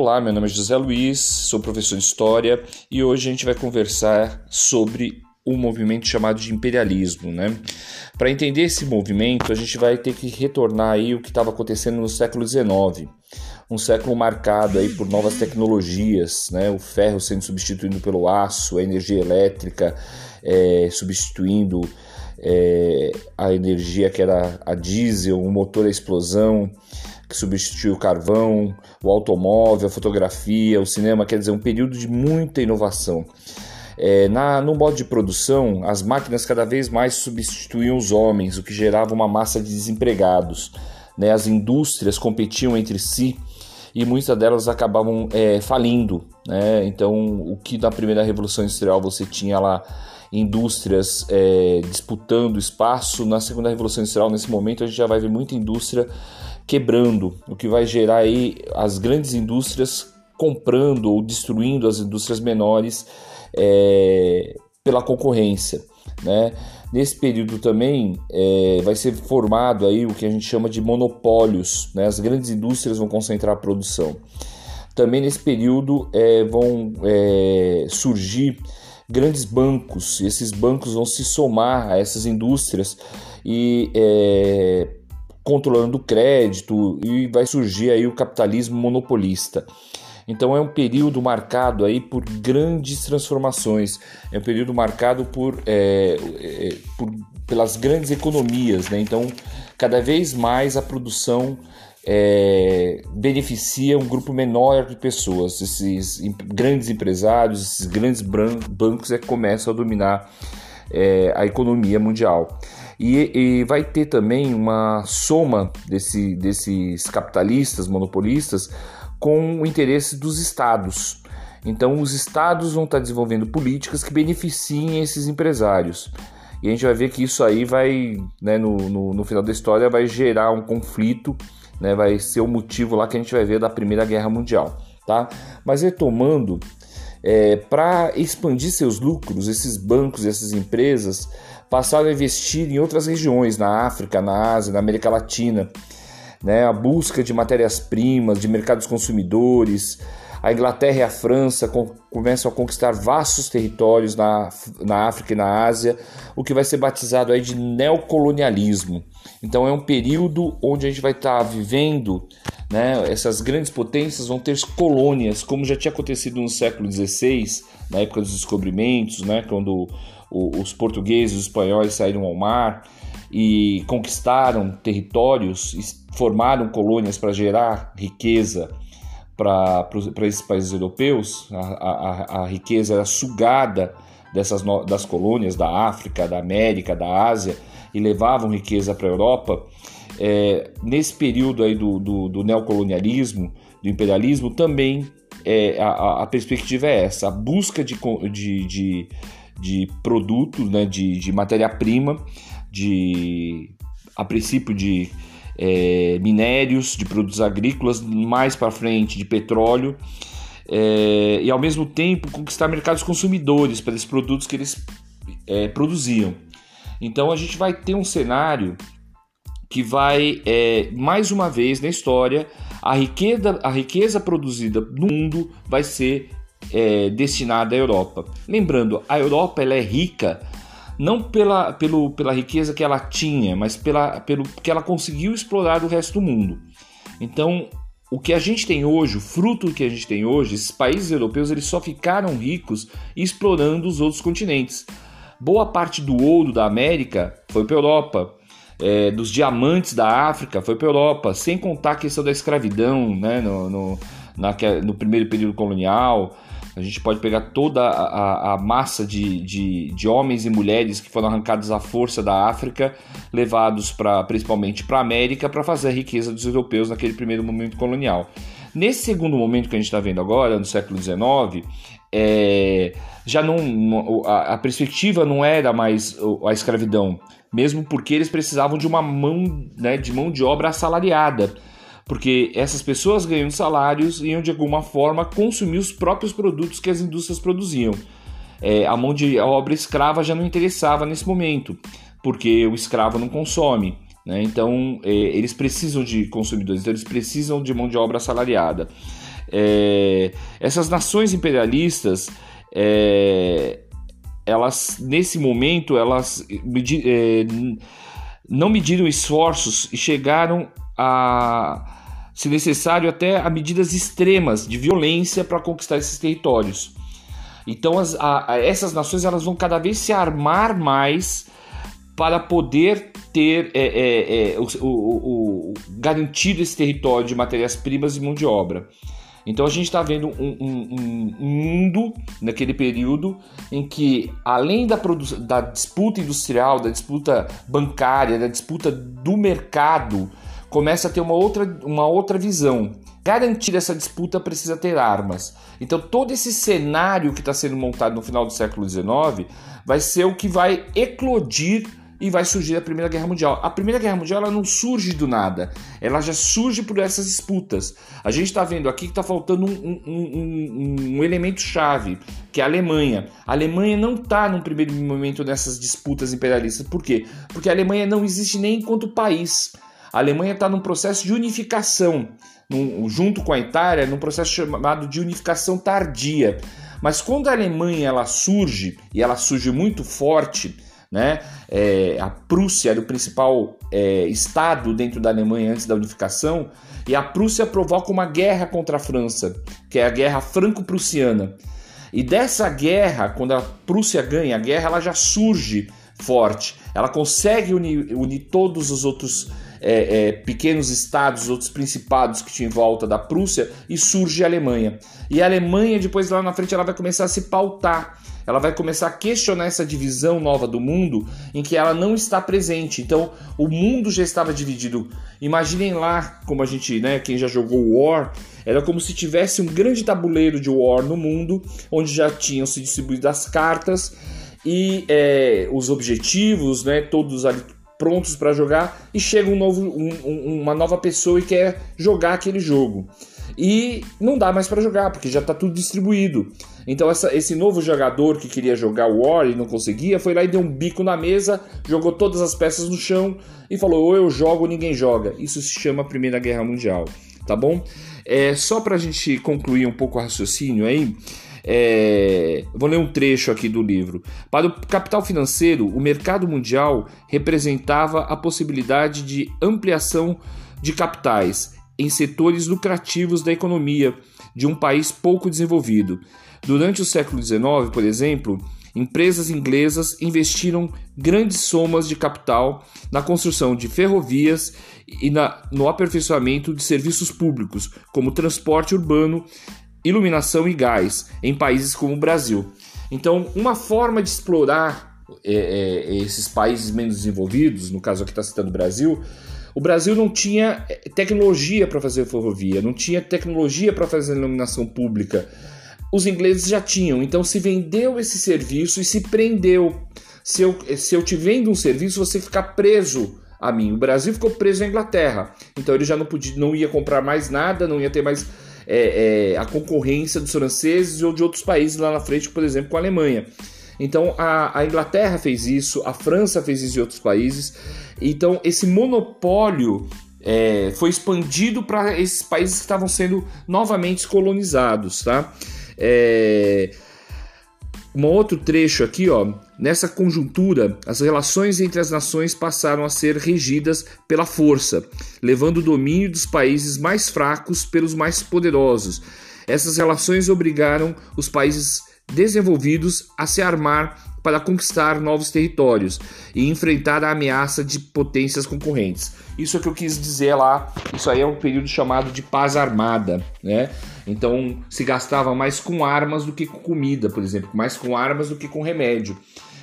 Olá, meu nome é José Luiz, sou professor de História e hoje a gente vai conversar sobre um movimento chamado de imperialismo, né? Para entender esse movimento, a gente vai ter que retornar aí o que estava acontecendo no século XIX, um século marcado aí por novas tecnologias, né? O ferro sendo substituído pelo aço, a energia elétrica é, substituindo é, a energia que era a diesel, o motor a explosão que substituiu o carvão, o automóvel, a fotografia, o cinema, quer dizer, um período de muita inovação. É, na, no modo de produção, as máquinas cada vez mais substituíam os homens, o que gerava uma massa de desempregados. Né? As indústrias competiam entre si e muitas delas acabavam é, falindo. Né? Então, o que na primeira revolução industrial você tinha lá indústrias é, disputando espaço, na segunda revolução industrial, nesse momento, a gente já vai ver muita indústria quebrando, o que vai gerar aí as grandes indústrias comprando ou destruindo as indústrias menores é, pela concorrência. Né? Nesse período também é, vai ser formado aí o que a gente chama de monopólios, né? as grandes indústrias vão concentrar a produção. Também nesse período é, vão é, surgir grandes bancos, e esses bancos vão se somar a essas indústrias e é, controlando o crédito e vai surgir aí o capitalismo monopolista. Então é um período marcado aí por grandes transformações, é um período marcado por, é, é, por pelas grandes economias, né? Então cada vez mais a produção é, beneficia um grupo menor de pessoas. Esses grandes empresários, esses grandes bancos é que começam a dominar é, a economia mundial. E, e, vai ter também uma soma desse, desses capitalistas, monopolistas, com o interesse dos estados. Então, os estados vão estar desenvolvendo políticas que beneficiem esses empresários. E a gente vai ver que isso aí vai, né, no, no, no final da história, vai gerar um conflito, né, vai ser o motivo lá que a gente vai ver da Primeira Guerra Mundial. Tá? Mas retomando, é, para expandir seus lucros, esses bancos e essas empresas passaram a investir em outras regiões, na África, na Ásia, na América Latina né, a busca de matérias-primas, de mercados consumidores. A Inglaterra e a França com, começam a conquistar vastos territórios na, na África e na Ásia, o que vai ser batizado aí de neocolonialismo. Então é um período onde a gente vai estar tá vivendo, né, essas grandes potências vão ter colônias, como já tinha acontecido no século XVI, na época dos descobrimentos, né, quando os portugueses os espanhóis saíram ao mar e conquistaram territórios, formaram colônias para gerar riqueza para esses países europeus, a, a, a, riqueza era sugada dessas das colônias da África, da América, da Ásia e levavam riqueza para a Europa. É, nesse período aí do, do, do, neocolonialismo, do imperialismo, também é, a, a, perspectiva é essa: a busca de, de, de, de produtos, né, de, de matéria-prima de, a princípio, de é, minérios, de produtos agrícolas, mais para frente de petróleo, é, e ao mesmo tempo conquistar mercados consumidores para esses produtos que eles é, produziam. Então a gente vai ter um cenário que vai, é, mais uma vez na história, a riqueza, a riqueza produzida no mundo vai ser é, destinada à Europa. Lembrando, a Europa ela é rica não pela, pelo, pela riqueza que ela tinha, mas pela, pelo que ela conseguiu explorar do resto do mundo. Então, o que a gente tem hoje, o fruto que a gente tem hoje, esses países europeus eles só ficaram ricos explorando os outros continentes. Boa parte do ouro da América foi para a Europa, é, dos diamantes da África foi para a Europa, sem contar a questão da escravidão né, no, no, na, no primeiro período colonial. A gente pode pegar toda a, a, massa de, de, de, homens e mulheres que foram arrancados à força da África, levados pra, principalmente para a América para fazer a riqueza dos europeus naquele primeiro momento colonial. Nesse segundo momento que a gente está vendo agora, no século XIX, é, já não a, a, perspectiva não era mais a escravidão, mesmo porque eles precisavam de uma mão, né, de mão de obra assalariada porque essas pessoas ganhando salários iam de alguma forma consumir os próprios produtos que as indústrias produziam. É, a mão de obra escrava já não interessava nesse momento, porque o escravo não consome. Né? Então, é, eles precisam de consumidores, então eles precisam de mão de obra assalariada. É, essas nações imperialistas, é, elas nesse momento, elas é, não mediram esforços e chegaram a se necessário, até a medidas extremas de violência para conquistar esses territórios. Então, as, a, a, essas nações elas vão cada vez se armar mais para poder ter é, é, é, o, o, o, garantido esse território de matérias-primas e mão de obra. Então a gente está vendo um, um, um, mundo naquele período em que, além da, da disputa industrial, da disputa bancária, da disputa do mercado, começa a ter uma outra, uma outra visão. Garantir essa disputa precisa ter armas. Então, todo esse cenário que está sendo montado no final do século XIX vai ser o que vai eclodir e vai surgir a Primeira Guerra Mundial. A Primeira Guerra Mundial ela não surge do nada, ela já surge por essas disputas. A gente está vendo aqui que está faltando um, um, um, um elemento chave, que é a Alemanha. A Alemanha não está num primeiro momento nessas disputas imperialistas. Por quê? Porque a Alemanha não existe nem enquanto país. A Alemanha está num processo de unificação, num, junto com a Itália, num processo chamado de unificação tardia. Mas quando a Alemanha ela surge, e ela surge muito forte, né? É, a Prússia era o principal é, estado dentro da Alemanha antes da unificação, e a Prússia provoca uma guerra contra a França, que é a Guerra Franco-Prussiana. E dessa guerra, quando a Prússia ganha a guerra, ela já surge forte. Ela consegue unir, unir todos os outros é, é, pequenos estados, outros principados que tinha em volta da Prússia e surge a Alemanha. E a Alemanha, depois lá na frente, ela vai começar a se pautar. Ela vai começar a questionar essa divisão nova do mundo em que ela não está presente. Então, o mundo já estava dividido. Imaginem lá, como a gente, né, quem já jogou War, era como se tivesse um grande tabuleiro de War no mundo, onde já tinham se distribuído as cartas e é, os objetivos, né, todos ali prontos para jogar e chega um novo, um, uma nova pessoa e quer jogar aquele jogo. E não dá mais para jogar, porque já está tudo distribuído. Então essa, esse novo jogador que queria jogar War e não conseguia, foi lá e deu um bico na mesa, jogou todas as peças no chão e falou: ou eu jogo ou ninguém joga. Isso se chama Primeira Guerra Mundial, tá bom? É, só para a gente concluir um pouco o raciocínio aí, é, vou ler um trecho aqui do livro. Para o capital financeiro, o mercado mundial representava a possibilidade de ampliação de capitais em setores lucrativos da economia de um país pouco desenvolvido. Durante o século XIX, por exemplo, empresas inglesas investiram grandes somas de capital na construção de ferrovias e na, no aperfeiçoamento de serviços públicos, como transporte urbano iluminação e gás em países como o Brasil. Então, uma forma de explorar é, é, esses países menos desenvolvidos, no caso aqui está citando o Brasil, o Brasil não tinha é, tecnologia para fazer ferrovia, não tinha tecnologia para fazer iluminação pública. Os ingleses já tinham, então se vendeu esse serviço e se prendeu. Se eu, se eu te vendo um serviço, você fica preso a mim. O Brasil ficou preso à Inglaterra, então ele já não podia, não ia comprar mais nada, não ia ter mais é, é, a concorrência dos franceses ou de outros países lá na frente, por exemplo, com a Alemanha. Então a, a, Inglaterra fez isso, a França fez isso em outros países. Então esse monopólio é, foi expandido para esses países que estavam sendo novamente colonizados, tá? É, um outro trecho aqui, ó. Nessa conjuntura, as relações entre as nações passaram a ser regidas pela força, levando o domínio dos países mais fracos pelos mais poderosos. Essas relações obrigaram os países desenvolvidos a se armar para conquistar novos territórios e enfrentar a ameaça de potências concorrentes. Isso é o que eu quis dizer lá. Isso aí é um período chamado de paz armada, né? Então se gastava mais com armas do que com comida, por exemplo, mais com armas do que com remédio.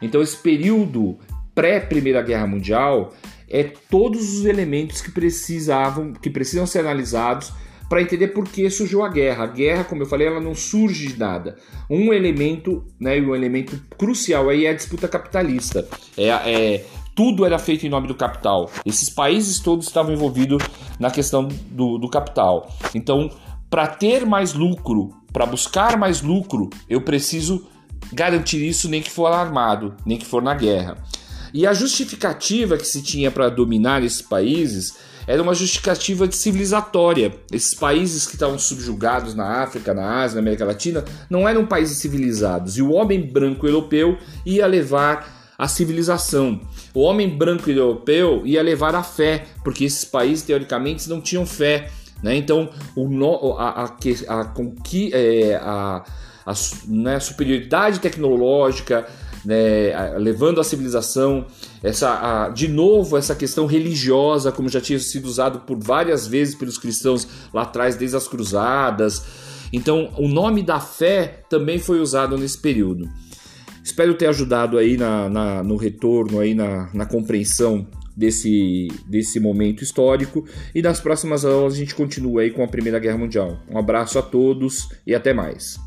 Então esse período pré Primeira Guerra Mundial é todos os elementos que precisavam, que precisam ser analisados para entender por que surgiu a guerra. A guerra, como eu falei, ela não surge de nada. Um elemento, né, um elemento crucial aí é a disputa capitalista. É, é tudo era feito em nome do capital. Esses países todos estavam envolvidos na questão do, do capital. Então, para ter mais lucro, para buscar mais lucro, eu preciso garantir isso nem que for armado, nem que for na guerra. E a justificativa que se tinha para dominar esses países era uma justificativa civilizatória. Esses países que estavam subjugados na África, na Ásia, na América Latina, não eram países civilizados. E o homem branco europeu ia levar a civilização. O homem branco europeu ia levar a fé, porque esses países, teoricamente, não tinham fé. Né? Então, o, a, a, a, a, é, a, a, né, superioridade tecnológica, né, levando a civilização, essa, a, de novo essa questão religiosa, como já tinha sido usado por várias vezes pelos cristãos lá atrás, desde as cruzadas. Então, o nome da fé também foi usado nesse período. Espero ter ajudado aí na, na no retorno, aí na, na compreensão desse, desse momento histórico. E nas próximas aulas a gente continua aí com a Primeira Guerra Mundial. Um abraço a todos e até mais.